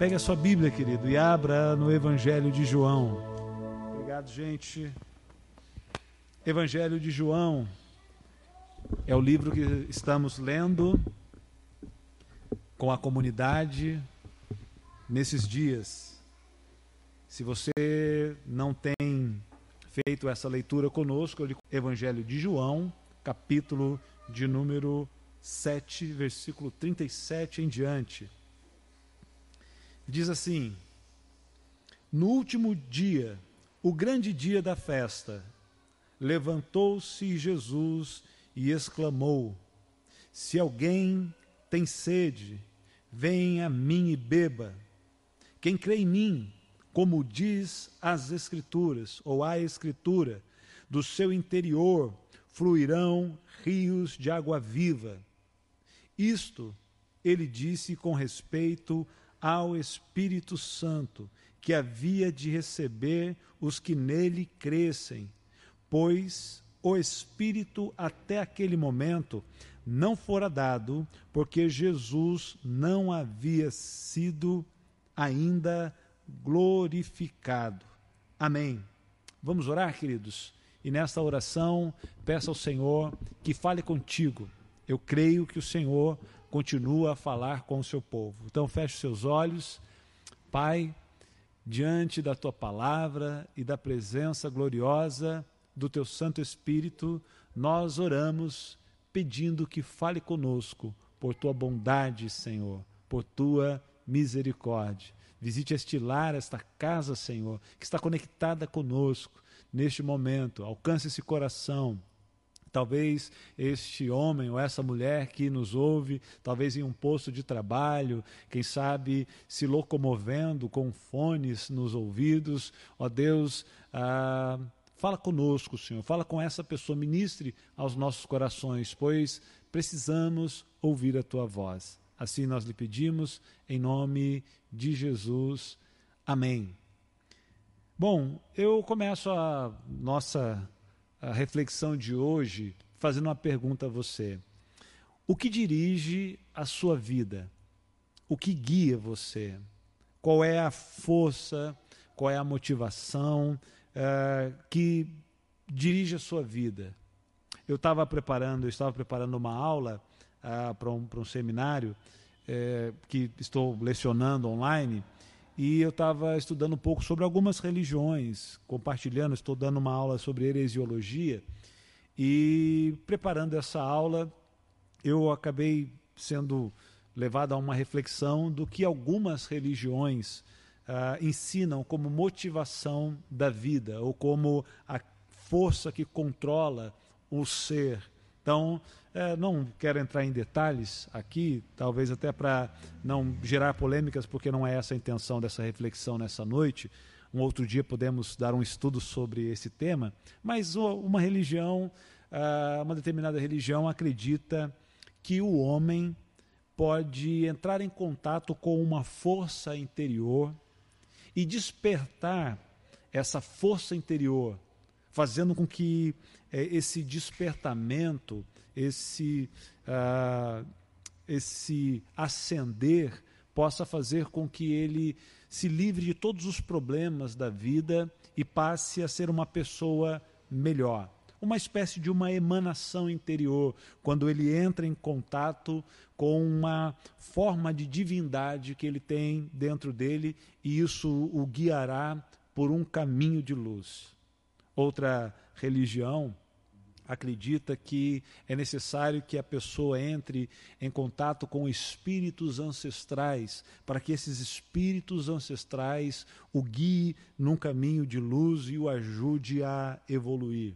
Pegue a sua Bíblia, querido, e abra no Evangelho de João. Obrigado, gente. Evangelho de João é o livro que estamos lendo com a comunidade nesses dias. Se você não tem feito essa leitura conosco, Evangelho de João, capítulo de número 7, versículo 37 em diante. Diz assim: No último dia, o grande dia da festa, levantou-se Jesus e exclamou: Se alguém tem sede, venha a mim e beba. Quem crê em mim, como diz as Escrituras, ou a Escritura, do seu interior fluirão rios de água viva. Isto ele disse com respeito ao Espírito Santo, que havia de receber os que nele crescem, pois o Espírito até aquele momento não fora dado, porque Jesus não havia sido ainda glorificado. Amém. Vamos orar, queridos? E nesta oração, peça ao Senhor que fale contigo. Eu creio que o Senhor continua a falar com o seu povo. Então feche seus olhos, Pai, diante da tua palavra e da presença gloriosa do teu Santo Espírito, nós oramos pedindo que fale conosco por tua bondade, Senhor, por tua misericórdia. Visite este lar, esta casa, Senhor, que está conectada conosco neste momento. Alcance esse coração Talvez este homem ou essa mulher que nos ouve, talvez em um posto de trabalho, quem sabe se locomovendo com fones nos ouvidos, ó Deus, ah, fala conosco, Senhor, fala com essa pessoa, ministre aos nossos corações, pois precisamos ouvir a tua voz. Assim nós lhe pedimos, em nome de Jesus. Amém. Bom, eu começo a nossa a reflexão de hoje fazendo uma pergunta a você. O que dirige a sua vida? O que guia você? Qual é a força, qual é a motivação uh, que dirige a sua vida? Eu estava preparando, eu estava preparando uma aula uh, para um, um seminário uh, que estou lecionando online e eu estava estudando um pouco sobre algumas religiões, compartilhando, estou dando uma aula sobre heresiologia, e preparando essa aula, eu acabei sendo levado a uma reflexão do que algumas religiões uh, ensinam como motivação da vida, ou como a força que controla o ser. Então, é, não quero entrar em detalhes aqui, talvez até para não gerar polêmicas, porque não é essa a intenção dessa reflexão nessa noite. Um outro dia podemos dar um estudo sobre esse tema, mas uma religião, ah, uma determinada religião acredita que o homem pode entrar em contato com uma força interior e despertar essa força interior, fazendo com que eh, esse despertamento esse, uh, esse ascender possa fazer com que ele se livre de todos os problemas da vida e passe a ser uma pessoa melhor. Uma espécie de uma emanação interior, quando ele entra em contato com uma forma de divindade que ele tem dentro dele e isso o guiará por um caminho de luz. Outra religião acredita que é necessário que a pessoa entre em contato com espíritos ancestrais, para que esses espíritos ancestrais o guie num caminho de luz e o ajude a evoluir.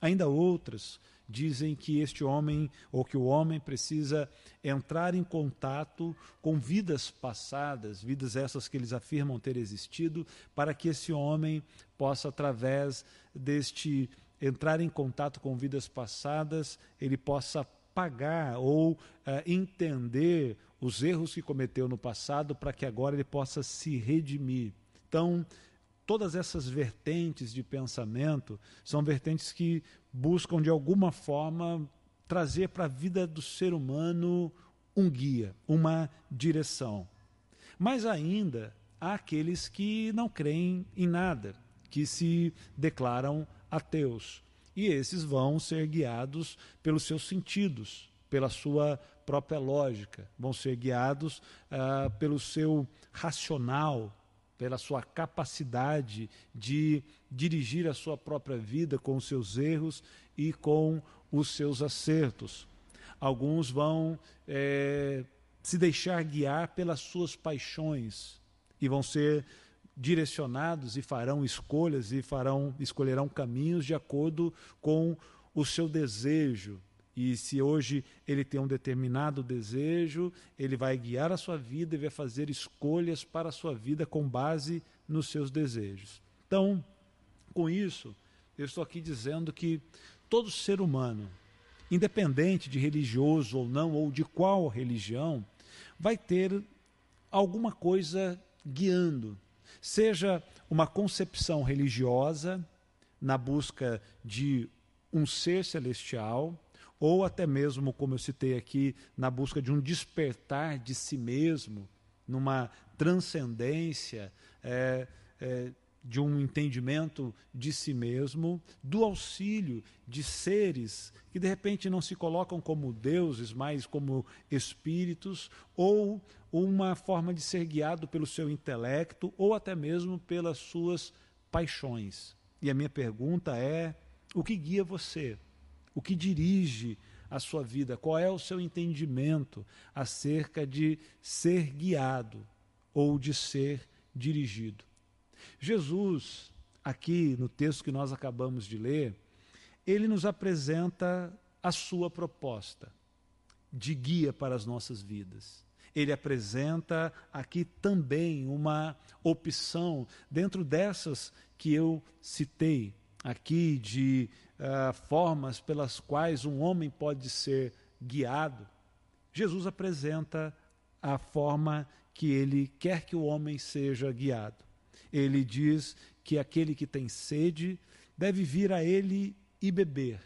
Ainda outras dizem que este homem ou que o homem precisa entrar em contato com vidas passadas, vidas essas que eles afirmam ter existido, para que esse homem possa através deste entrar em contato com vidas passadas, ele possa pagar ou uh, entender os erros que cometeu no passado para que agora ele possa se redimir. Então, todas essas vertentes de pensamento são vertentes que buscam de alguma forma trazer para a vida do ser humano um guia, uma direção. Mas ainda há aqueles que não creem em nada, que se declaram ateus. E esses vão ser guiados pelos seus sentidos, pela sua própria lógica, vão ser guiados ah, pelo seu racional, pela sua capacidade de dirigir a sua própria vida com os seus erros e com os seus acertos. Alguns vão é, se deixar guiar pelas suas paixões e vão ser direcionados e farão escolhas e farão escolherão caminhos de acordo com o seu desejo. E se hoje ele tem um determinado desejo, ele vai guiar a sua vida e vai fazer escolhas para a sua vida com base nos seus desejos. Então, com isso, eu estou aqui dizendo que todo ser humano, independente de religioso ou não, ou de qual religião, vai ter alguma coisa guiando, seja uma concepção religiosa na busca de um ser celestial, ou até mesmo, como eu citei aqui, na busca de um despertar de si mesmo, numa transcendência é, é, de um entendimento de si mesmo, do auxílio de seres que de repente não se colocam como deuses, mas como espíritos, ou uma forma de ser guiado pelo seu intelecto, ou até mesmo pelas suas paixões. E a minha pergunta é: o que guia você? O que dirige a sua vida? Qual é o seu entendimento acerca de ser guiado ou de ser dirigido? Jesus, aqui no texto que nós acabamos de ler, ele nos apresenta a sua proposta de guia para as nossas vidas ele apresenta aqui também uma opção dentro dessas que eu citei aqui de uh, formas pelas quais um homem pode ser guiado. Jesus apresenta a forma que ele quer que o homem seja guiado. Ele diz que aquele que tem sede deve vir a ele e beber.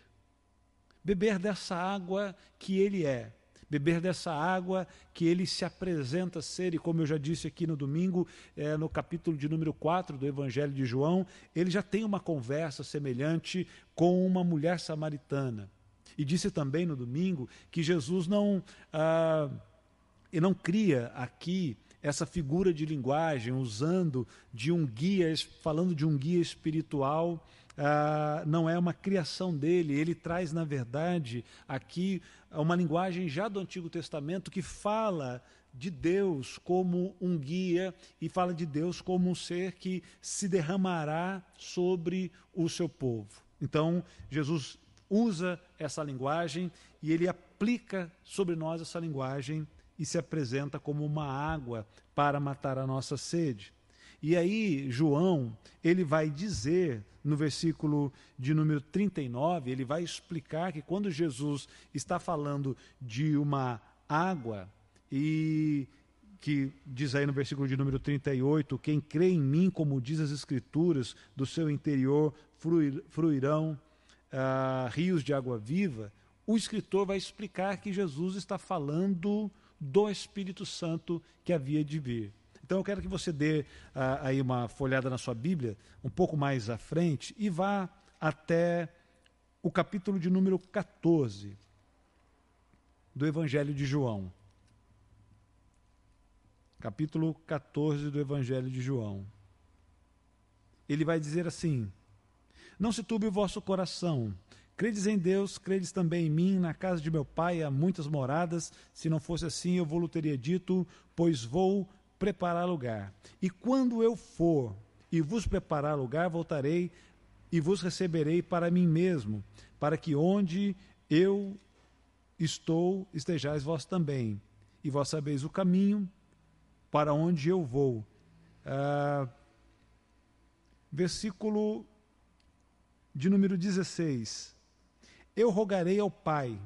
Beber dessa água que ele é, beber dessa água que ele se apresenta ser, e como eu já disse aqui no domingo, é, no capítulo de número 4 do Evangelho de João, ele já tem uma conversa semelhante com uma mulher samaritana. E disse também no domingo que Jesus não, ah, não cria aqui essa figura de linguagem usando de um guia, falando de um guia espiritual ah, não é uma criação dele, ele traz, na verdade, aqui uma linguagem já do Antigo Testamento que fala de Deus como um guia e fala de Deus como um ser que se derramará sobre o seu povo. Então, Jesus usa essa linguagem e ele aplica sobre nós essa linguagem e se apresenta como uma água para matar a nossa sede. E aí, João, ele vai dizer no versículo de número 39, ele vai explicar que quando Jesus está falando de uma água, e que diz aí no versículo de número 38, quem crê em mim, como diz as Escrituras, do seu interior fruir, fruirão ah, rios de água viva, o escritor vai explicar que Jesus está falando do Espírito Santo que havia de vir. Então eu quero que você dê ah, aí uma folhada na sua Bíblia, um pouco mais à frente, e vá até o capítulo de número 14 do Evangelho de João. Capítulo 14 do Evangelho de João. Ele vai dizer assim: Não se turbe o vosso coração. Credes em Deus, credes também em mim. Na casa de meu pai há muitas moradas. Se não fosse assim, eu vou teria dito, pois vou preparar lugar. E quando eu for e vos preparar lugar, voltarei e vos receberei para mim mesmo, para que onde eu estou, estejais vós também. E vós sabeis o caminho para onde eu vou. Ah, versículo de número 16. Eu rogarei ao Pai,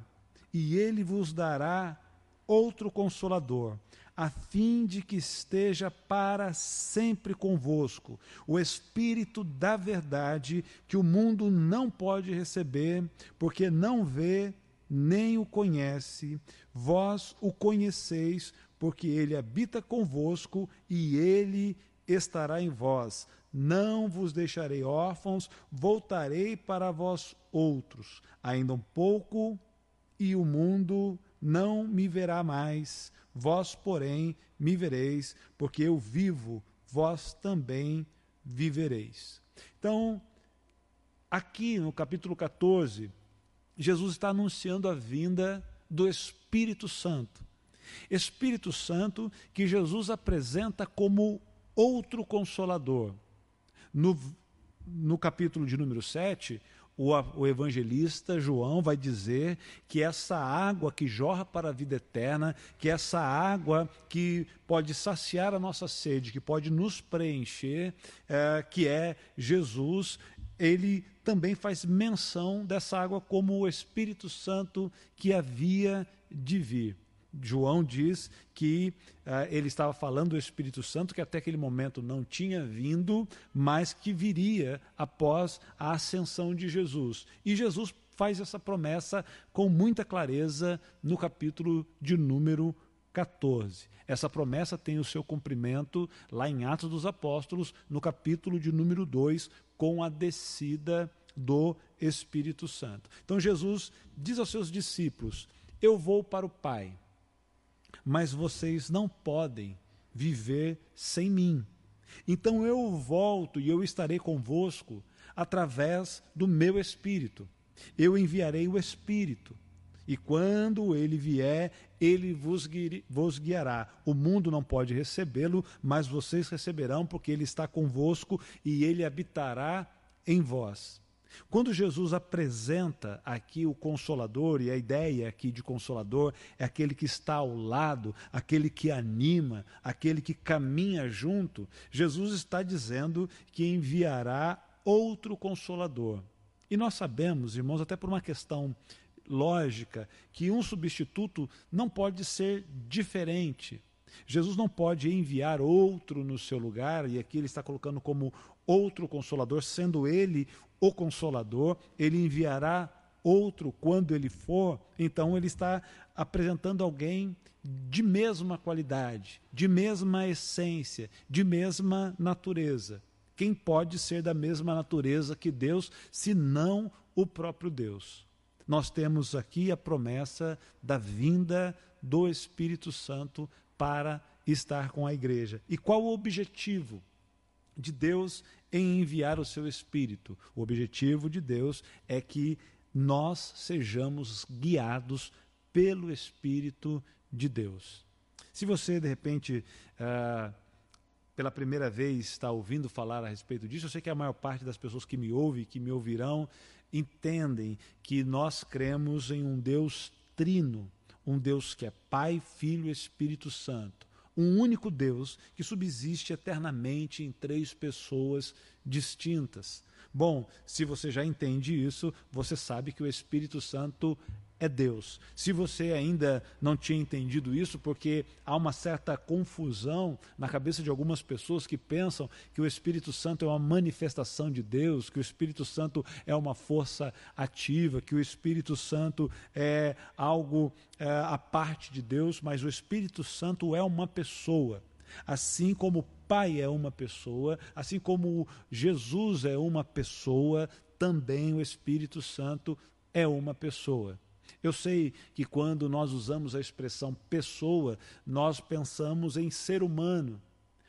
e ele vos dará outro consolador a fim de que esteja para sempre convosco o Espírito da Verdade, que o mundo não pode receber, porque não vê nem o conhece, vós o conheceis, porque ele habita convosco e ele estará em vós. Não vos deixarei órfãos, voltarei para vós outros. Ainda um pouco e o mundo não me verá mais. Vós, porém, me vereis, porque eu vivo, vós também vivereis. Então, aqui no capítulo 14, Jesus está anunciando a vinda do Espírito Santo. Espírito Santo que Jesus apresenta como outro consolador. No, no capítulo de número 7, o, evangelista João vai dizer que essa água que jorra para a vida eterna, que essa água que pode saciar a nossa sede, que pode nos preencher, é, que é Jesus, ele também faz menção dessa água como o Espírito Santo que havia de vir. João diz que uh, ele estava falando do Espírito Santo, que até aquele momento não tinha vindo, mas que viria após a ascensão de Jesus. E Jesus faz essa promessa com muita clareza no capítulo de número 14. Essa promessa tem o seu cumprimento lá em Atos dos Apóstolos, no capítulo de número 2, com a descida do Espírito Santo. Então Jesus diz aos seus discípulos: Eu vou para o Pai mas vocês não podem viver sem mim. Então eu volto e eu estarei convosco através do meu Espírito. Eu enviarei o Espírito. E quando ele vier, ele vos, guiará. O mundo não pode recebê-lo, mas vocês receberão, porque ele está convosco e ele habitará em vós. Quando Jesus apresenta aqui o consolador, e a ideia aqui de consolador é aquele que está ao lado, aquele que anima, aquele que caminha junto, Jesus está dizendo que enviará outro consolador. E nós sabemos, irmãos, até por uma questão lógica, que um substituto não pode ser diferente. Jesus não pode enviar outro no seu lugar, e aqui ele está colocando como outro consolador, sendo ele o consolador, ele enviará outro quando ele for, então ele está apresentando alguém de mesma qualidade, de mesma essência, de mesma natureza. Quem pode ser da mesma natureza que Deus, se não o próprio Deus? Nós temos aqui a promessa da vinda do Espírito Santo para estar com a igreja. E qual o objetivo de Deus em enviar o seu Espírito. O objetivo de Deus é que nós sejamos guiados pelo Espírito de Deus. Se você, de repente, uh, pela primeira vez está ouvindo falar a respeito disso, eu sei que a maior parte das pessoas que me ouvem, que me ouvirão, entendem que nós cremos em um Deus trino, um Deus que é Pai, Filho e Espírito Santo um único Deus que subsiste eternamente em três pessoas distintas. Bom, se você já entende isso, você sabe que o Espírito Santo é Deus. Se você ainda não tinha entendido isso, porque há uma certa confusão na cabeça de algumas pessoas que pensam que o Espírito Santo é uma manifestação de Deus, que o Espírito Santo é uma força ativa, que o Espírito Santo é algo é, à parte de Deus, mas o Espírito Santo é uma pessoa. Assim como o Pai é uma pessoa, assim como Jesus é uma pessoa, também o Espírito Santo é uma pessoa. Eu sei que quando nós usamos a expressão pessoa, nós pensamos em ser humano,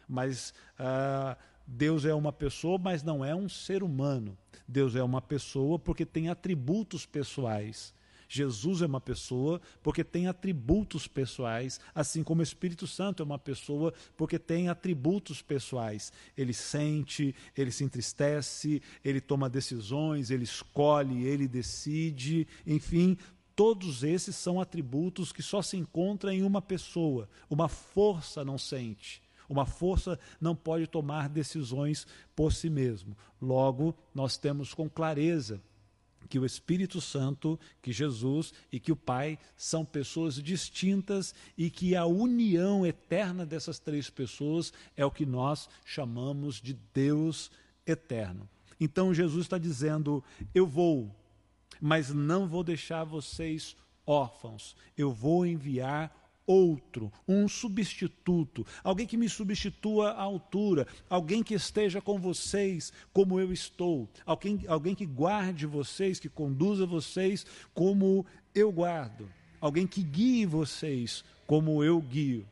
mas ah, Deus é uma pessoa, mas não é um ser humano. Deus é uma pessoa porque tem atributos pessoais. Jesus é uma pessoa porque tem atributos pessoais, assim como o Espírito Santo é uma pessoa porque tem atributos pessoais. Ele sente, ele se entristece, ele toma decisões, ele escolhe, ele decide, enfim, Todos esses são atributos que só se encontram em uma pessoa. Uma força não sente. Uma força não pode tomar decisões por si mesmo. Logo, nós temos com clareza que o Espírito Santo, que Jesus e que o Pai são pessoas distintas e que a união eterna dessas três pessoas é o que nós chamamos de Deus eterno. Então Jesus está dizendo: Eu vou mas não vou deixar vocês órfãos. Eu vou enviar outro, um substituto, alguém que me substitua à altura, alguém que esteja com vocês como eu estou, alguém, alguém que guarde vocês, que conduza vocês como eu guardo, alguém que guie vocês como eu guio.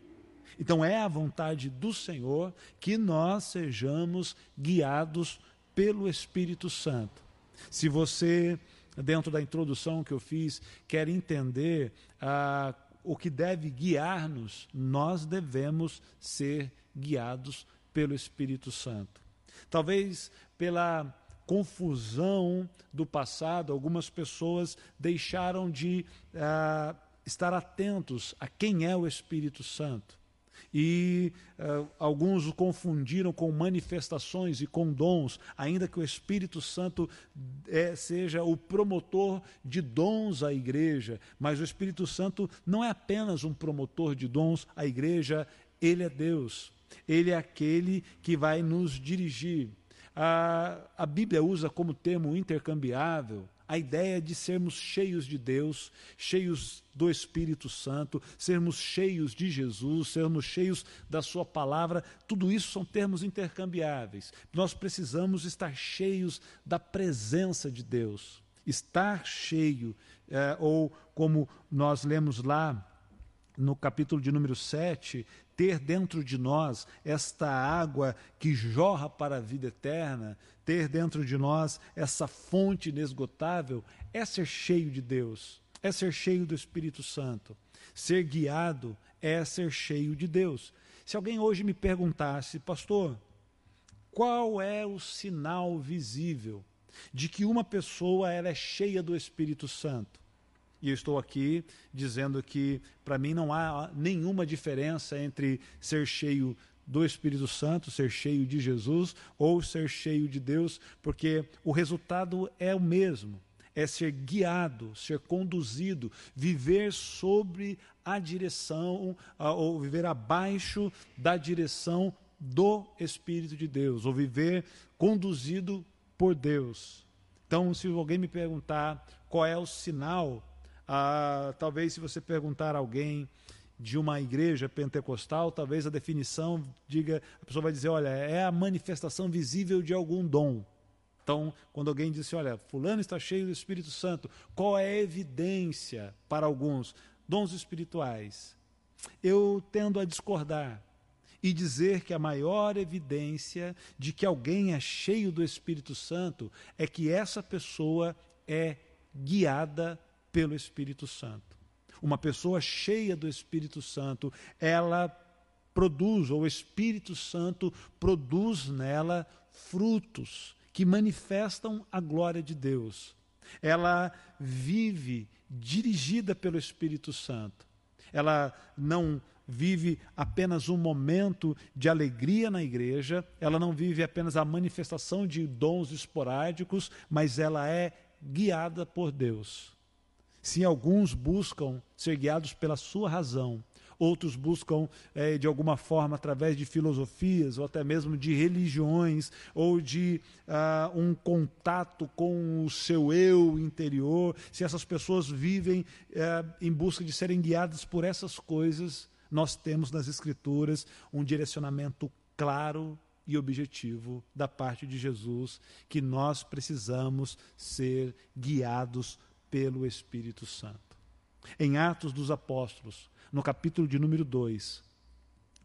Então é a vontade do Senhor que nós sejamos guiados pelo Espírito Santo. Se você, dentro da introdução que eu fiz, quer entender ah, o que deve guiar-nos, nós devemos ser guiados pelo Espírito Santo. Talvez pela confusão do passado, algumas pessoas deixaram de uh, estar atentos a quem é o Espírito Santo e uh, alguns o confundiram com manifestações e com dons, ainda que o Espírito Santo é, seja o promotor de dons à igreja, mas o Espírito Santo não é apenas um promotor de dons à igreja, ele é Deus, ele é aquele que vai nos dirigir. A, a Bíblia usa como termo intercambiável a ideia de sermos cheios de Deus, cheios do Espírito Santo, sermos cheios de Jesus, sermos cheios da Sua palavra, tudo isso são termos intercambiáveis. Nós precisamos estar cheios da presença de Deus. Estar cheio, é, ou como nós lemos lá no capítulo de número 7, ter dentro de nós esta água que jorra para a vida eterna, ter dentro de nós essa fonte inesgotável, é ser cheio de Deus, é ser cheio do Espírito Santo. Ser guiado é ser cheio de Deus. Se alguém hoje me perguntasse, pastor, qual é o sinal visível de que uma pessoa ela é cheia do Espírito Santo? E eu estou aqui dizendo que, para mim, não há nenhuma diferença entre ser cheio do Espírito Santo, ser cheio de Jesus ou ser cheio de Deus, porque o resultado é o mesmo. É ser guiado, ser conduzido, viver sobre a direção, ou viver abaixo da direção do Espírito de Deus, ou viver conduzido por Deus. Então, se alguém me perguntar qual é o sinal ah, talvez, se você perguntar a alguém de uma igreja pentecostal, talvez a definição diga, a pessoa vai dizer, olha, é a manifestação visível de algum dom. Então, quando alguém diz assim, olha, fulano está cheio do Espírito Santo, qual é a evidência para alguns? Dons espirituais. Eu tendo a discordar e dizer que a maior evidência de que alguém é cheio do Espírito Santo é que essa pessoa é guiada pelo Espírito Santo. Uma pessoa cheia do Espírito Santo, ela produz, ou o Espírito Santo produz nela frutos que manifestam a glória de Deus. Ela vive dirigida pelo Espírito Santo. Ela não vive apenas um momento de alegria na igreja, ela não vive apenas a manifestação de dons esporádicos, mas ela é guiada por Deus. Se alguns buscam ser guiados pela sua razão, outros buscam, é, de alguma forma, através de filosofias, ou até mesmo de religiões, ou de uh, um contato com o seu eu interior, se essas pessoas vivem uh, em busca de serem guiadas por essas coisas, nós temos nas Escrituras um direcionamento claro e objetivo da parte de Jesus, que nós precisamos ser guiados pelo Espírito Santo. Em Atos dos Apóstolos, no capítulo de número 2,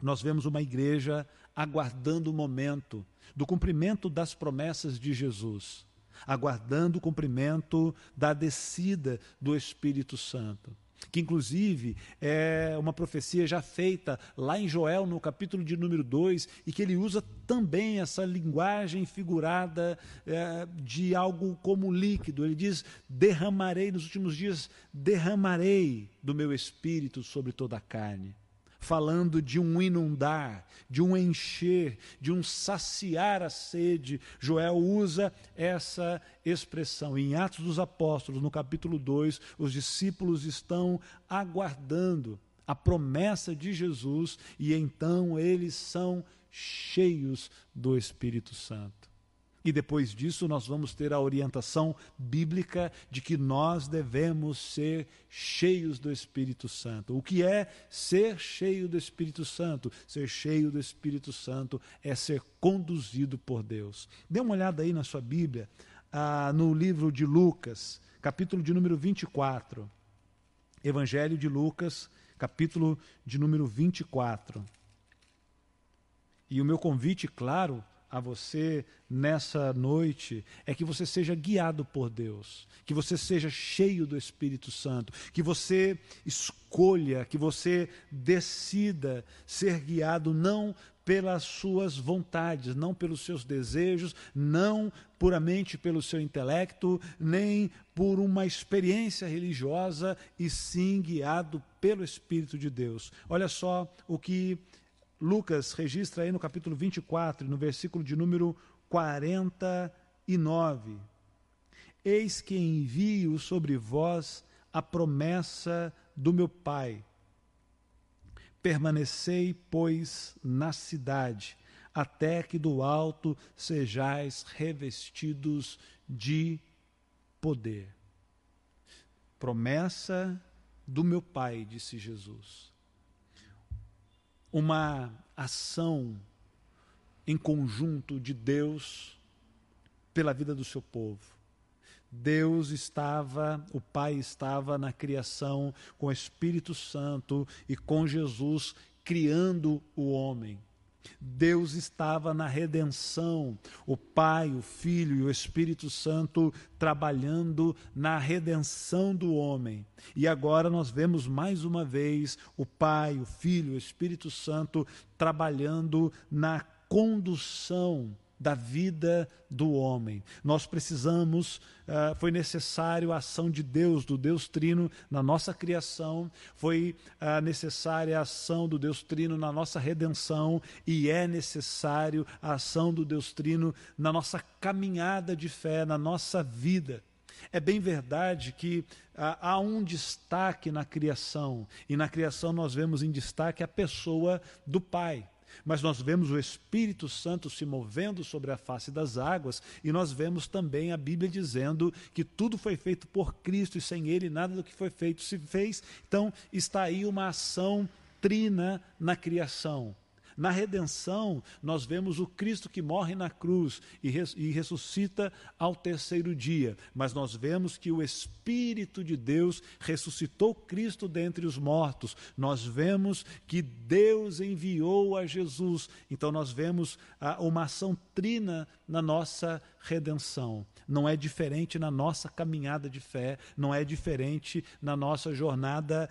nós vemos uma igreja aguardando o momento do cumprimento das promessas de Jesus, aguardando o cumprimento da descida do Espírito Santo que inclusive é uma profecia já feita lá em Joel, no capítulo de número 2, e que ele usa também essa linguagem figurada é, de algo como líquido. Ele diz: derramarei nos últimos dias, derramarei do meu espírito sobre toda a carne falando de um inundar, de um encher, de um saciar a sede. Joel usa essa expressão. Em Atos dos Apóstolos, no capítulo 2, os discípulos estão aguardando a promessa de Jesus e então eles são cheios do Espírito Santo. E depois disso, nós vamos ter a orientação bíblica de que nós devemos ser cheios do Espírito Santo. O que é ser cheio do Espírito Santo? Ser cheio do Espírito Santo é ser conduzido por Deus. Dê uma olhada aí na sua Bíblia, ah, no livro de Lucas, capítulo de número 24. Evangelho de Lucas, capítulo de número 24. E o meu convite, claro, a você nessa noite é que você seja guiado por Deus, que você seja cheio do Espírito Santo, que você escolha, que você decida ser guiado não pelas suas vontades, não pelos seus desejos, não puramente pelo seu intelecto, nem por uma experiência religiosa, e sim guiado pelo Espírito de Deus. Olha só o que Lucas registra aí no capítulo 24, no versículo de número 49. Eis que envio sobre vós a promessa do meu Pai. Permanecei, pois, na cidade, até que do alto sejais revestidos de poder. Promessa do meu Pai, disse Jesus uma ação em conjunto de Deus pela vida do seu povo. Deus estava, o Pai estava na criação com o Espírito Santo e com Jesus criando o homem. Deus estava na redenção, o Pai, o Filho e o Espírito Santo trabalhando na redenção do homem. E agora nós vemos mais uma vez o Pai, o Filho, o Espírito Santo trabalhando na condução da vida do homem. Nós precisamos, uh, foi necessário a ação de Deus, do Deus Trino na nossa criação, foi uh, necessária a ação do Deus Trino na nossa redenção e é necessário a ação do Deus Trino na nossa caminhada de fé, na nossa vida. É bem verdade que uh, há um destaque na criação, e na criação nós vemos em destaque a pessoa do Pai mas nós vemos o Espírito Santo se movendo sobre a face das águas e nós vemos também a Bíblia dizendo que tudo foi feito por Cristo e sem Ele nada do que foi feito se fez. Então está aí uma ação trina na criação. Na redenção, nós vemos o Cristo que morre na cruz e, res, e ressuscita ao terceiro dia. Mas nós vemos que o Espírito de Deus ressuscitou Cristo dentre os mortos. Nós vemos que Deus enviou a Jesus. Então nós vemos ah, uma ação trina na nossa redenção. Não é diferente na nossa caminhada de fé, não é diferente na nossa jornada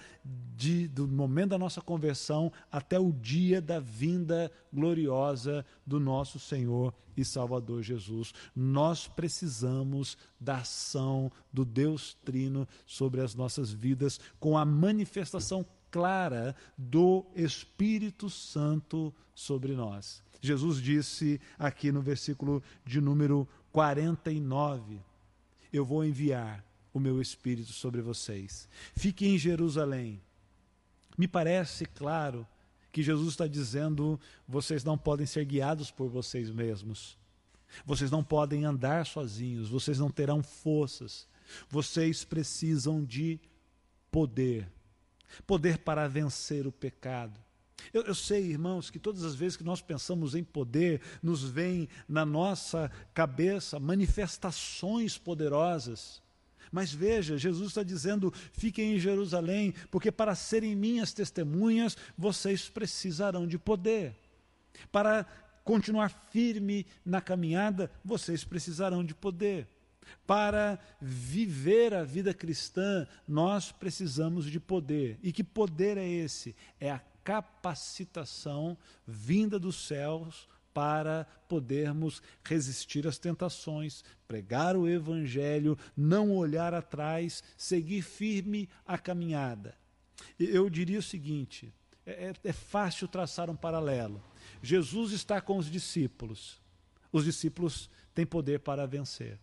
de, do momento da nossa conversão até o dia da vinda gloriosa do nosso Senhor e Salvador Jesus. Nós precisamos da ação do Deus Trino sobre as nossas vidas com a manifestação clara do Espírito Santo sobre nós. Jesus disse aqui no versículo de número 49: Eu vou enviar o meu Espírito sobre vocês. Fiquem em Jerusalém. Me parece claro que Jesus está dizendo: vocês não podem ser guiados por vocês mesmos. Vocês não podem andar sozinhos, vocês não terão forças. Vocês precisam de poder poder para vencer o pecado. Eu, eu, sei, irmãos, que todas as vezes que nós pensamos em poder, nos vem na nossa cabeça manifestações poderosas. Mas veja, Jesus está dizendo: fiquem em Jerusalém, porque para serem minhas testemunhas, vocês precisarão de poder. Para continuar firme na caminhada, vocês precisarão de poder. Para viver a vida cristã, nós precisamos de poder. E que poder é esse? É a capacitação vinda dos céus para podermos resistir às tentações, pregar o Evangelho, não olhar atrás, seguir firme a caminhada. Eu diria o seguinte: é, é, é fácil traçar um paralelo. Jesus está com os discípulos, os discípulos têm poder para vencer.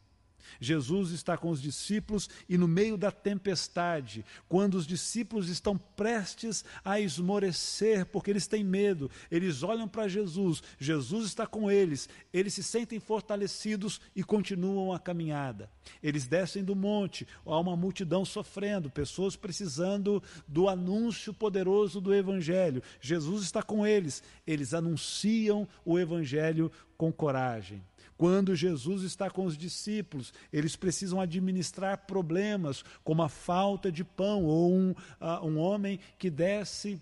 Jesus está com os discípulos e no meio da tempestade, quando os discípulos estão prestes a esmorecer, porque eles têm medo, eles olham para Jesus, Jesus está com eles, eles se sentem fortalecidos e continuam a caminhada. Eles descem do monte, há uma multidão sofrendo, pessoas precisando do anúncio poderoso do Evangelho. Jesus está com eles, eles anunciam o Evangelho com coragem. Quando Jesus está com os discípulos, eles precisam administrar problemas, como a falta de pão, ou um, uh, um homem que desce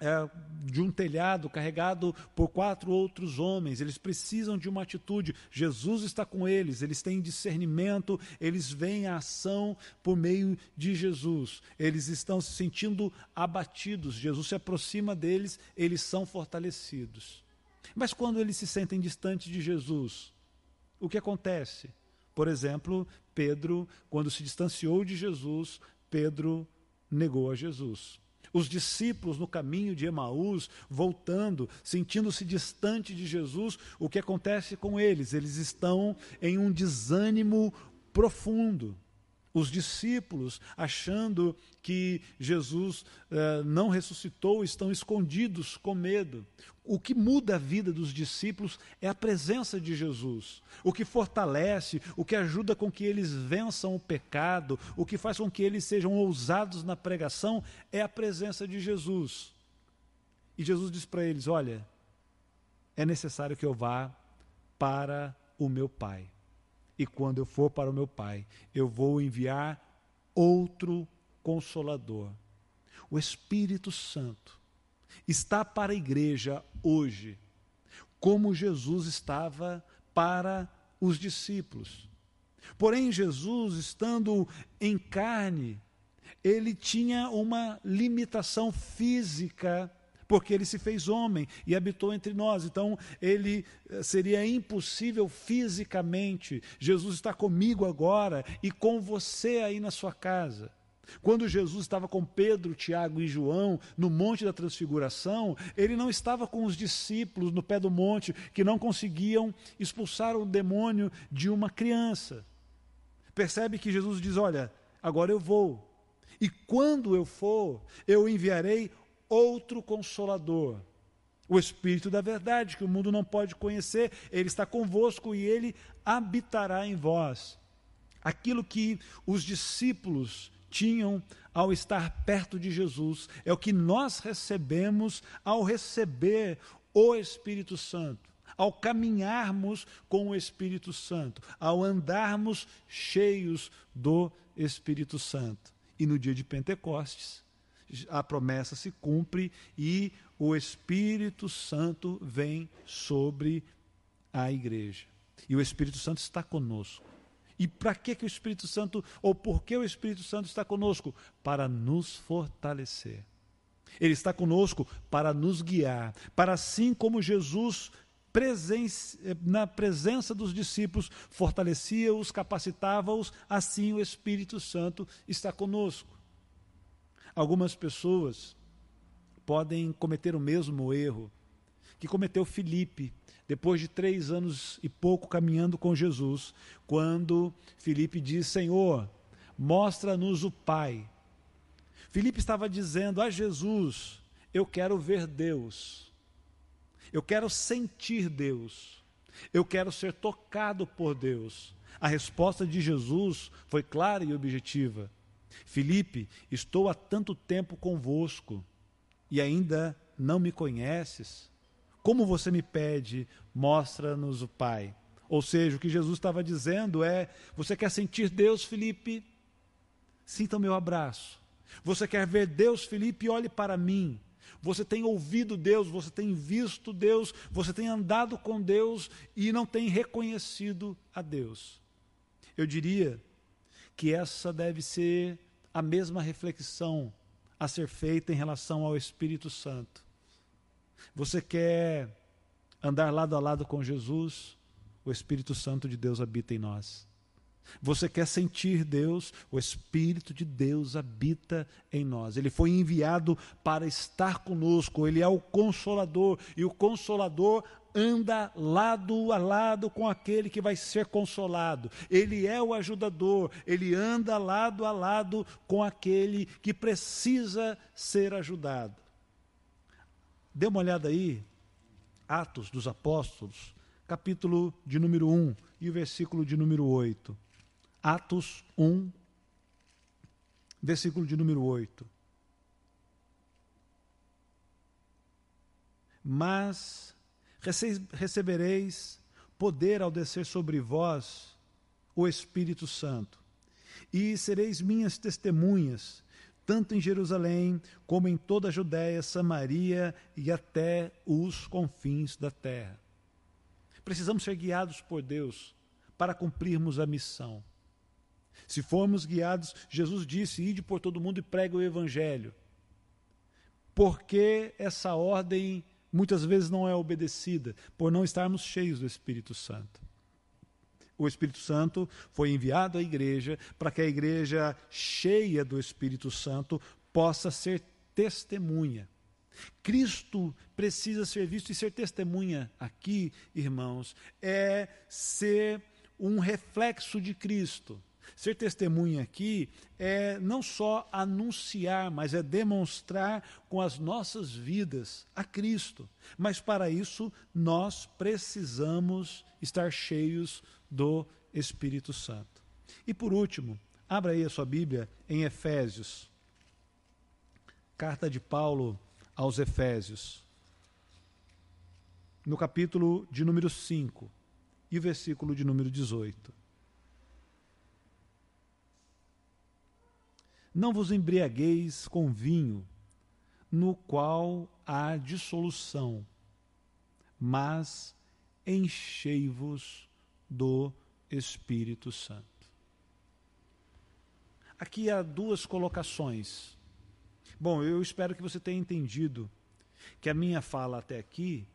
é, de um telhado carregado por quatro outros homens, eles precisam de uma atitude. Jesus está com eles, eles têm discernimento, eles veem a ação por meio de Jesus. Eles estão se sentindo abatidos, Jesus se aproxima deles, eles são fortalecidos. Mas quando eles se sentem distantes de Jesus, o que acontece? Por exemplo, Pedro, quando se distanciou de Jesus, Pedro negou a Jesus. Os discípulos no caminho de Emaús, voltando, sentindo-se distante de Jesus, o que acontece com eles? Eles estão em um desânimo profundo. Os discípulos, achando que Jesus eh, não ressuscitou, estão escondidos com medo. O que muda a vida dos discípulos é a presença de Jesus. O que fortalece, o que ajuda com que eles vençam o pecado, o que faz com que eles sejam ousados na pregação é a presença de Jesus. E Jesus diz para eles: Olha, é necessário que eu vá para o meu Pai e quando eu for para o meu Pai, eu vou enviar outro consolador. O Espírito Santo está para a igreja hoje, como Jesus estava para os discípulos. Porém, Jesus, estando em carne, ele tinha uma limitação física porque ele se fez homem e habitou entre nós. Então, ele eh, seria impossível fisicamente. Jesus está comigo agora e com você aí na sua casa. Quando Jesus estava com Pedro, Tiago e João no Monte da Transfiguração, ele não estava com os discípulos no pé do monte que não conseguiam expulsar o demônio de uma criança. Percebe que Jesus diz: Olha, agora eu vou. E quando eu for, eu enviarei outro consolador, o Espírito da Verdade, que o mundo não pode conhecer, ele está convosco e ele habitará em vós. Aquilo que os discípulos tinham ao estar perto de Jesus é o que nós recebemos ao receber o Espírito Santo ao caminharmos com o Espírito Santo, ao andarmos cheios do Espírito Santo. E no dia de Pentecostes, a promessa se cumpre e o Espírito Santo vem sobre a igreja. E o Espírito Santo está conosco. E para que, que o Espírito Santo, ou por que o Espírito Santo está conosco? Para nos fortalecer. Ele está conosco para nos guiar, para assim como Jesus na presença dos discípulos fortalecia-os, capacitava-os, assim o Espírito Santo está conosco. Algumas pessoas podem cometer o mesmo erro que cometeu Filipe, depois de três anos e pouco caminhando com Jesus, quando Filipe diz: Senhor, mostra-nos o Pai. Filipe estava dizendo a Jesus: Eu quero ver Deus, eu quero sentir Deus, eu quero ser tocado por Deus. A resposta de Jesus foi clara e objetiva: Filipe, estou há tanto tempo convosco e ainda não me conheces? Como você me pede, mostra-nos o Pai. Ou seja, o que Jesus estava dizendo é: você quer sentir Deus, Filipe? Sinta o meu abraço. Você quer ver Deus, Filipe? Olhe para mim. Você tem ouvido Deus, você tem visto Deus, você tem andado com Deus e não tem reconhecido a Deus. Eu diria que essa deve ser a mesma reflexão a ser feita em relação ao Espírito Santo. Você quer andar lado a lado com Jesus? O Espírito Santo de Deus habita em nós. Você quer sentir Deus? O Espírito de Deus habita em nós. Ele foi enviado para estar conosco. Ele é o consolador. E o consolador anda lado a lado com aquele que vai ser consolado. Ele é o ajudador, ele anda lado a lado com aquele que precisa ser ajudado. Dê uma olhada aí, Atos dos Apóstolos, capítulo de número 1 e o versículo de número 8. Atos 1, versículo de número 8. Mas recebereis poder ao descer sobre vós o Espírito Santo, e sereis minhas testemunhas, tanto em Jerusalém como em toda a Judéia, Samaria e até os confins da terra. Precisamos ser guiados por Deus para cumprirmos a missão. Se formos guiados, Jesus disse: ide por todo mundo e pregue o evangelho. Por que essa ordem muitas vezes não é obedecida? Por não estarmos cheios do Espírito Santo. O Espírito Santo foi enviado à igreja para que a igreja cheia do Espírito Santo possa ser testemunha. Cristo precisa ser visto e ser testemunha aqui, irmãos, é ser um reflexo de Cristo. Ser testemunha aqui é não só anunciar, mas é demonstrar com as nossas vidas a Cristo. Mas para isso nós precisamos estar cheios do Espírito Santo. E por último, abra aí a sua Bíblia em Efésios. Carta de Paulo aos Efésios. No capítulo de número 5 e o versículo de número 18. Não vos embriagueis com vinho, no qual há dissolução, mas enchei-vos do Espírito Santo. Aqui há duas colocações. Bom, eu espero que você tenha entendido que a minha fala até aqui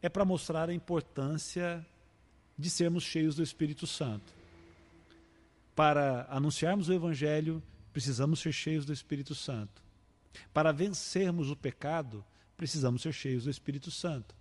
é para mostrar a importância de sermos cheios do Espírito Santo. Para anunciarmos o Evangelho, precisamos ser cheios do Espírito Santo. Para vencermos o pecado, precisamos ser cheios do Espírito Santo.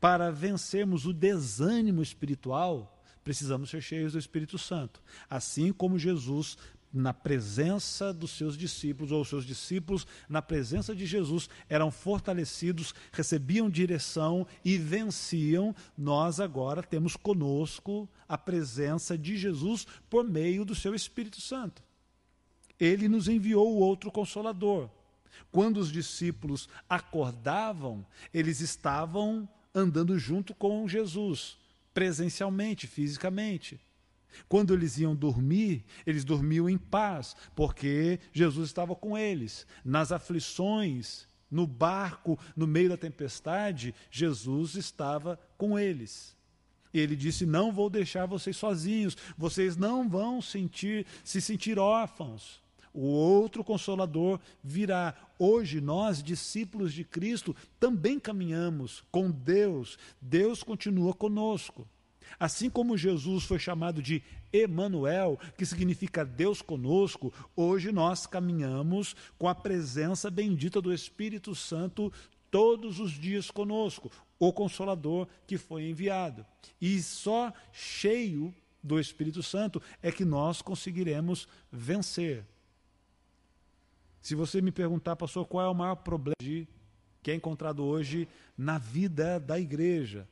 Para vencermos o desânimo espiritual, precisamos ser cheios do Espírito Santo. Assim como Jesus, na presença dos seus discípulos, ou os seus discípulos, na presença de Jesus, eram fortalecidos, recebiam direção e venciam, nós agora temos conosco a presença de Jesus por meio do seu Espírito Santo ele nos enviou o outro consolador. Quando os discípulos acordavam, eles estavam andando junto com Jesus, presencialmente, fisicamente. Quando eles iam dormir, eles dormiam em paz, porque Jesus estava com eles. Nas aflições, no barco, no meio da tempestade, Jesus estava com eles. Ele disse: Não vou deixar vocês sozinhos, vocês não vão sentir, se sentir órfãos o outro consolador virá. Hoje, nós, discípulos de Cristo, também caminhamos com Deus. Deus continua conosco. Assim como Jesus foi chamado de Emanuel, que significa Deus conosco, hoje nós caminhamos com a presença bendita do Espírito Santo todos os dias conosco, o consolador que foi enviado. E só cheio do Espírito Santo é que nós conseguiremos vencer. Se você me perguntar, pastor, qual é o maior problema de, que é encontrado hoje na vida da igreja?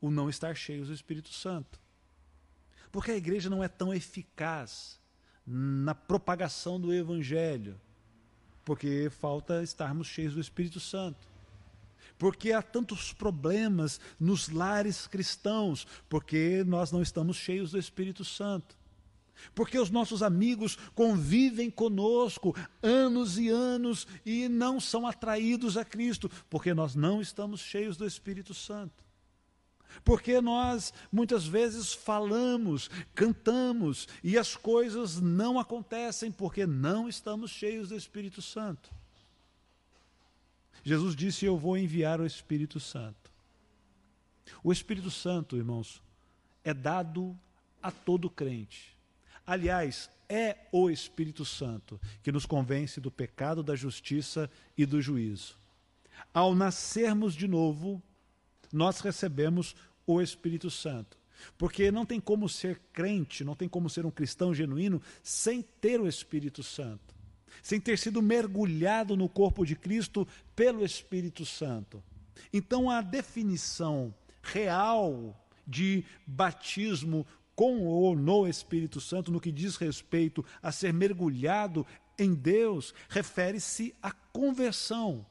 O não estar cheio do Espírito Santo. Porque a igreja não é tão eficaz na propagação do Evangelho, porque falta estarmos cheios do Espírito Santo. Porque há tantos problemas nos lares cristãos, porque nós não estamos cheios do Espírito Santo. Porque os nossos amigos convivem conosco anos e anos e não são atraídos a Cristo, porque nós não estamos cheios do Espírito Santo. Porque nós muitas vezes falamos, cantamos e as coisas não acontecem porque não estamos cheios do Espírito Santo. Jesus disse: Eu vou enviar o Espírito Santo. O Espírito Santo, irmãos, é dado a todo crente. Aliás, é o Espírito Santo que nos convence do pecado, da justiça e do juízo. Ao nascermos de novo, nós recebemos o Espírito Santo. Porque não tem como ser crente, não tem como ser um cristão genuíno sem ter o Espírito Santo, sem ter sido mergulhado no corpo de Cristo pelo Espírito Santo. Então, a definição real de batismo com ou no Espírito Santo, no que diz respeito a ser mergulhado em Deus, refere-se à conversão.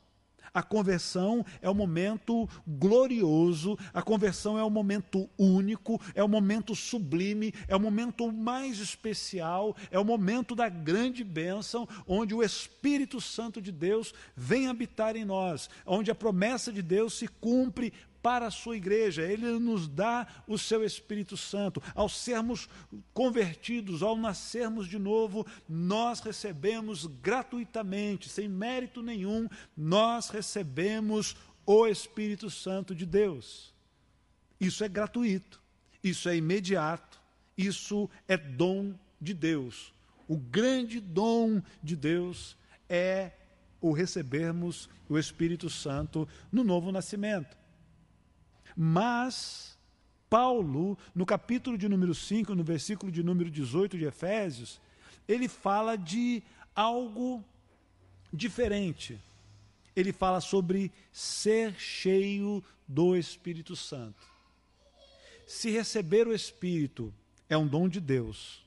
A conversão é um momento glorioso, a conversão é um momento único, é um momento sublime, é o um momento mais especial, é o um momento da grande bênção, onde o Espírito Santo de Deus vem habitar em nós, onde a promessa de Deus se cumpre para a sua igreja, ele nos dá o seu Espírito Santo. Ao sermos convertidos, ao nascermos de novo, nós recebemos gratuitamente, sem mérito nenhum, nós recebemos o Espírito Santo de Deus. Isso é gratuito, isso é imediato, isso é dom de Deus. O grande dom de Deus é o recebermos o Espírito Santo no novo nascimento. Mas Paulo, no capítulo de número 5, no versículo de número 18 de Efésios, ele fala de algo diferente. Ele fala sobre ser cheio do Espírito Santo. Se receber o Espírito é um dom de Deus,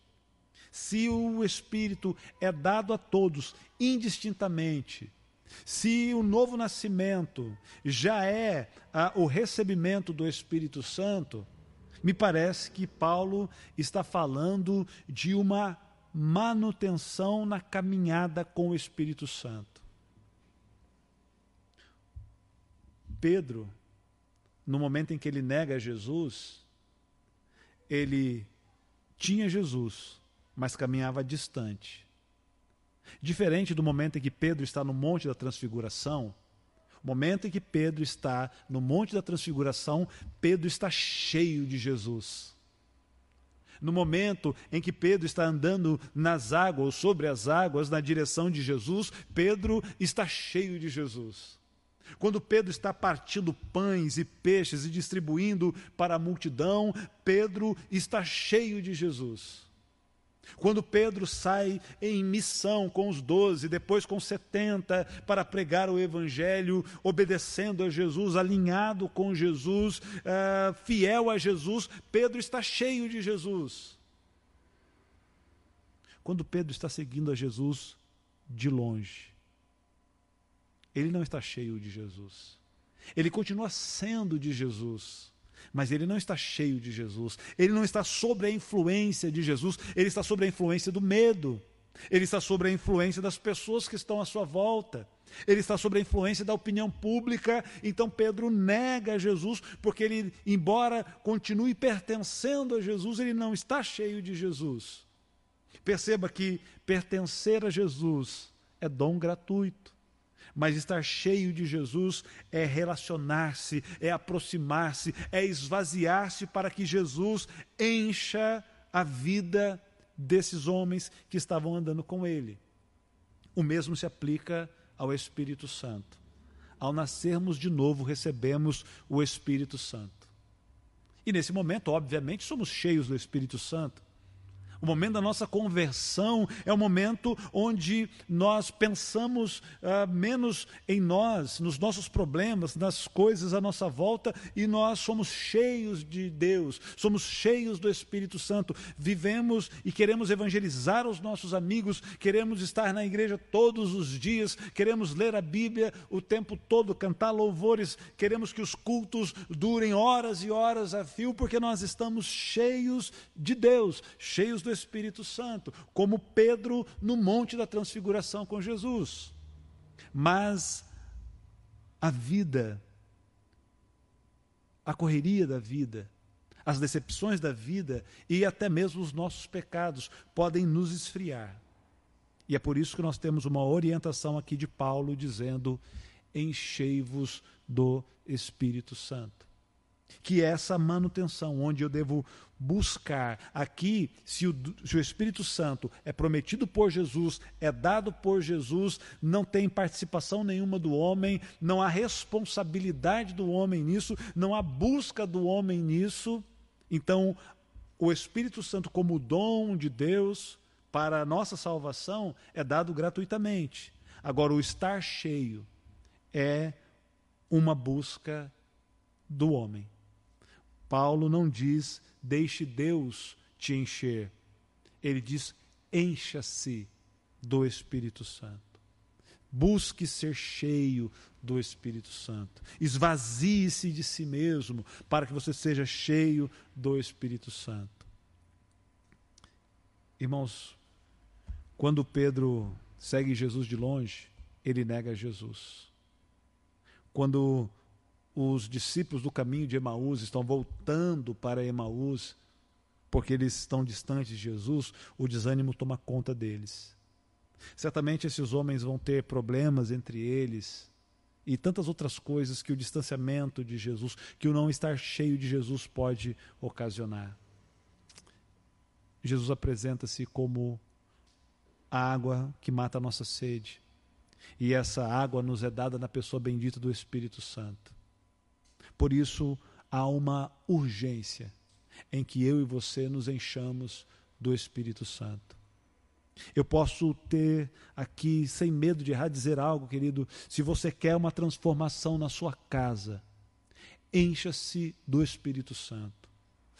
se o Espírito é dado a todos indistintamente, se o novo nascimento já é ah, o recebimento do Espírito Santo, me parece que Paulo está falando de uma manutenção na caminhada com o Espírito Santo. Pedro, no momento em que ele nega Jesus, ele tinha Jesus, mas caminhava distante. Diferente do momento em que Pedro está no Monte da Transfiguração, o momento em que Pedro está no Monte da Transfiguração, Pedro está cheio de Jesus. No momento em que Pedro está andando nas águas, ou sobre as águas, na direção de Jesus, Pedro está cheio de Jesus. Quando Pedro está partindo pães e peixes e distribuindo para a multidão, Pedro está cheio de Jesus. Quando Pedro sai em missão com os doze, depois com setenta, para pregar o Evangelho, obedecendo a Jesus, alinhado com Jesus, uh, fiel a Jesus, Pedro está cheio de Jesus. Quando Pedro está seguindo a Jesus de longe, ele não está cheio de Jesus. Ele continua sendo de Jesus mas ele não está cheio de Jesus, ele não está sob a influência de Jesus, ele está sob a influência do medo, ele está sob a influência das pessoas que estão à sua volta. Ele está sob a influência da opinião pública, então Pedro nega Jesus, porque ele, embora continue pertencendo a Jesus, ele não está cheio de Jesus. Perceba que pertencer a Jesus é dom gratuito. Mas estar cheio de Jesus é relacionar-se, é aproximar-se, é esvaziar-se para que Jesus encha a vida desses homens que estavam andando com ele. O mesmo se aplica ao Espírito Santo. Ao nascermos de novo, recebemos o Espírito Santo. E nesse momento, obviamente, somos cheios do Espírito Santo. O momento da nossa conversão é o momento onde nós pensamos uh, menos em nós, nos nossos problemas, nas coisas à nossa volta e nós somos cheios de Deus, somos cheios do Espírito Santo, vivemos e queremos evangelizar os nossos amigos, queremos estar na igreja todos os dias, queremos ler a Bíblia o tempo todo, cantar louvores, queremos que os cultos durem horas e horas a fio, porque nós estamos cheios de Deus, cheios do do Espírito Santo, como Pedro no Monte da Transfiguração com Jesus. Mas a vida, a correria da vida, as decepções da vida e até mesmo os nossos pecados podem nos esfriar. E é por isso que nós temos uma orientação aqui de Paulo dizendo: enchei-vos do Espírito Santo. Que é essa manutenção, onde eu devo buscar. Aqui, se o, se o, Espírito Santo é prometido por Jesus, é dado por Jesus, não tem participação nenhuma do homem, não há responsabilidade do homem nisso, não há busca do homem nisso. Então, o Espírito Santo, como dom de Deus para a nossa salvação, é dado gratuitamente. Agora, o estar cheio é uma busca do homem. Paulo não diz, deixe Deus te encher. Ele diz, encha-se do Espírito Santo. Busque ser cheio do Espírito Santo. Esvazie-se de si mesmo para que você seja cheio do Espírito Santo. Irmãos, quando Pedro segue Jesus de longe, ele nega Jesus. Quando os discípulos do caminho de Emaús estão voltando para Emaús, porque eles estão distantes de Jesus, o desânimo toma conta deles. Certamente esses homens vão ter problemas entre eles e tantas outras coisas que o distanciamento de Jesus, que o não estar cheio de Jesus pode ocasionar. Jesus apresenta-se como a água que mata a nossa sede. E essa água nos é dada na pessoa bendita do Espírito Santo. Por isso, há uma urgência em que eu e você nos enchamos do Espírito Santo. Eu posso ter aqui, sem medo de errar, dizer algo, querido. Se você quer uma transformação na sua casa, encha-se do Espírito Santo.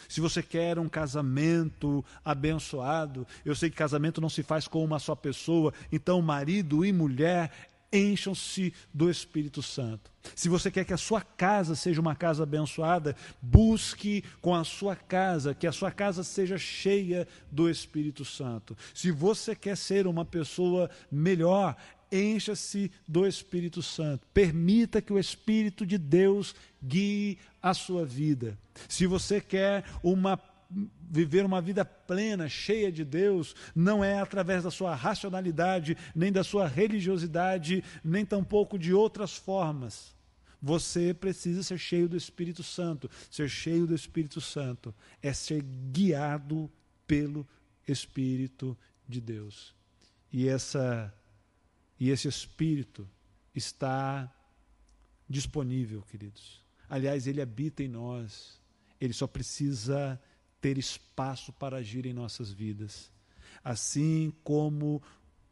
Se você quer um casamento abençoado, eu sei que casamento não se faz com uma só pessoa, então marido e mulher encham-se do Espírito Santo. Se você quer que a sua casa seja uma casa abençoada, busque com a sua casa, que a sua casa seja cheia do Espírito Santo. Se você quer ser uma pessoa melhor, encha-se do Espírito Santo. Permita que o Espírito de Deus guie a sua vida. Se você quer uma viver uma vida plena, cheia de Deus, não é através da sua racionalidade, nem da sua religiosidade, nem tampouco de outras formas. Você precisa ser cheio do Espírito Santo. Ser cheio do Espírito Santo é ser guiado pelo Espírito de Deus. E essa e esse Espírito está disponível, queridos. Aliás, ele habita em nós. Ele só precisa ter espaço para agir em nossas vidas. Assim como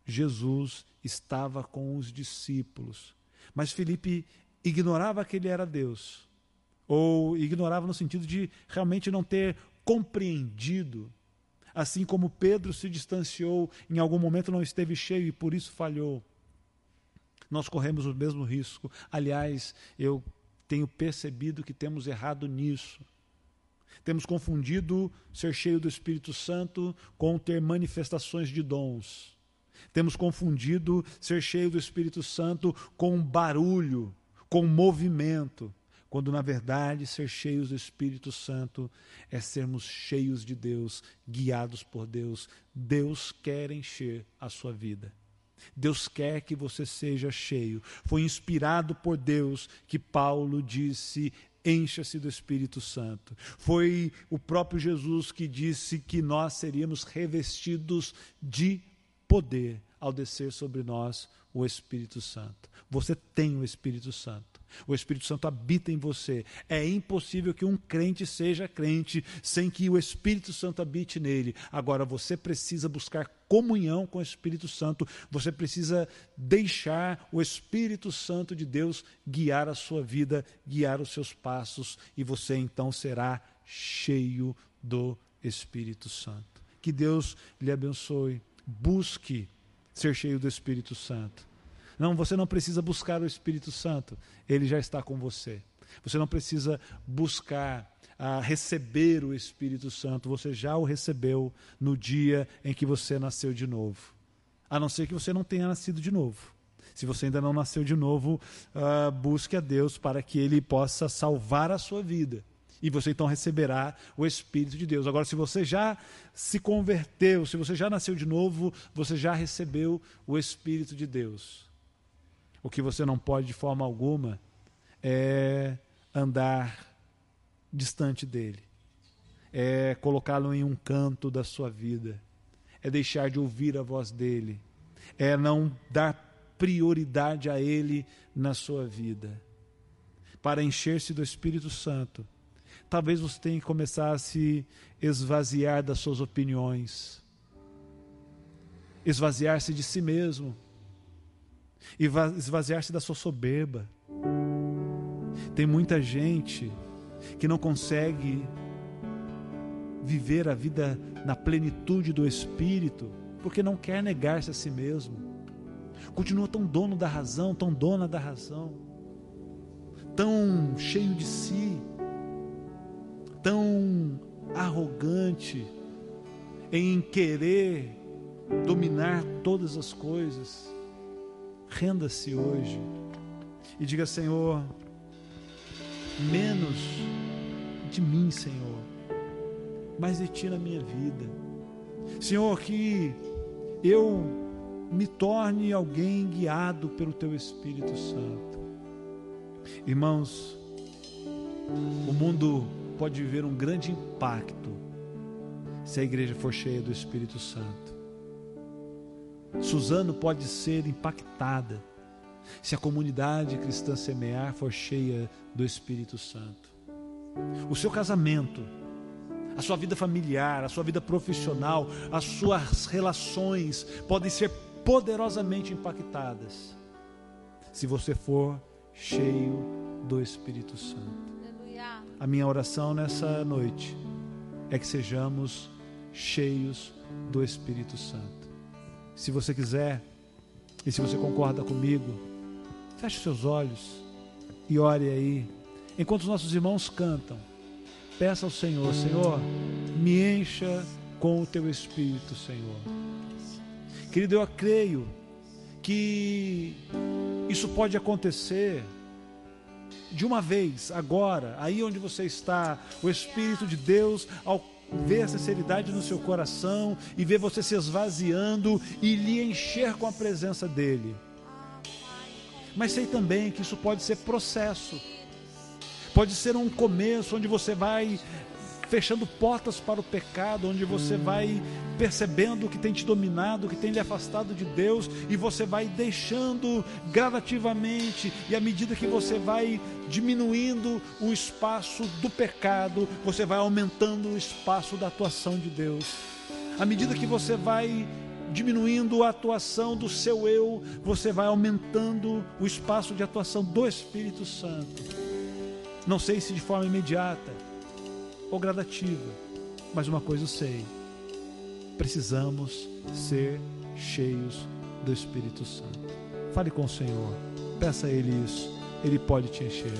Jesus estava com os discípulos. Mas Felipe ignorava que ele era Deus, ou ignorava no sentido de realmente não ter compreendido. Assim como Pedro se distanciou, em algum momento não esteve cheio e por isso falhou. Nós corremos o mesmo risco. Aliás, eu tenho percebido que temos errado nisso. Temos confundido ser cheio do Espírito Santo com ter manifestações de dons. Temos confundido ser cheio do Espírito Santo com barulho, com movimento, quando na verdade ser cheios do Espírito Santo é sermos cheios de Deus, guiados por Deus. Deus quer encher a sua vida. Deus quer que você seja cheio. Foi inspirado por Deus que Paulo disse: encha-se do Espírito Santo. Foi o próprio Jesus que disse que nós seríamos revestidos de poder ao descer sobre nós o Espírito Santo. Você tem o Espírito Santo. O Espírito Santo habita em você. É impossível que um crente seja crente sem que o Espírito Santo habite nele. Agora, você precisa buscar comunhão com o Espírito Santo. Você precisa deixar o Espírito Santo de Deus guiar a sua vida, guiar os seus passos, e você então será cheio do Espírito Santo. Que Deus lhe abençoe. Busque ser cheio do Espírito Santo. Não, você não precisa buscar o Espírito Santo, ele já está com você. Você não precisa buscar a receber o Espírito Santo, você já o recebeu no dia em que você nasceu de novo. A não ser que você não tenha nascido de novo. Se você ainda não nasceu de novo, uh, busque a Deus para que Ele possa salvar a sua vida. E você então receberá o Espírito de Deus. Agora, se você já se converteu, se você já nasceu de novo, você já recebeu o Espírito de Deus. O que você não pode de forma alguma é andar distante dele. É colocá-lo em um canto da sua vida. É deixar de ouvir a voz dele. É não dar prioridade a ele na sua vida. Para encher-se do Espírito Santo, talvez você tenha que começar a se esvaziar das suas opiniões, esvaziar-se de si mesmo, esvaziar-se da sua soberba. Tem muita gente que não consegue viver a vida na plenitude do Espírito, porque não quer negar-se a si mesmo. Continua tão dono da razão, tão dona da razão, tão cheio de si, tão arrogante em querer dominar todas as coisas. Renda-se hoje e diga: Senhor, menos de mim, Senhor, mais de Ti na minha vida. Senhor, que eu me torne alguém guiado pelo Teu Espírito Santo. Irmãos, o mundo pode viver um grande impacto se a igreja for cheia do Espírito Santo. Suzano pode ser impactada se a comunidade cristã semear for cheia do Espírito Santo. O seu casamento, a sua vida familiar, a sua vida profissional, as suas relações podem ser poderosamente impactadas se você for cheio do Espírito Santo. A minha oração nessa noite é que sejamos cheios do Espírito Santo. Se você quiser, e se você concorda comigo, feche seus olhos e ore aí. Enquanto os nossos irmãos cantam, peça ao Senhor: Senhor, me encha com o teu Espírito, Senhor. Querido, eu creio que isso pode acontecer de uma vez, agora, aí onde você está, o Espírito de Deus, ao ver a sinceridade no seu coração e ver você se esvaziando e lhe encher com a presença dEle. Mas sei também que isso pode ser processo, pode ser um começo onde você vai fechando portas para o pecado, onde você vai percebendo o que tem te dominado, o que tem lhe afastado de Deus, e você vai deixando gradativamente, e à medida que você vai diminuindo o espaço do pecado, você vai aumentando o espaço da atuação de Deus. À medida que você vai diminuindo a atuação do seu eu, você vai aumentando o espaço de atuação do Espírito Santo. Não sei se de forma imediata, ou gradativa, mas uma coisa eu sei: precisamos ser cheios do Espírito Santo. Fale com o Senhor, peça a Ele isso, Ele pode te encher.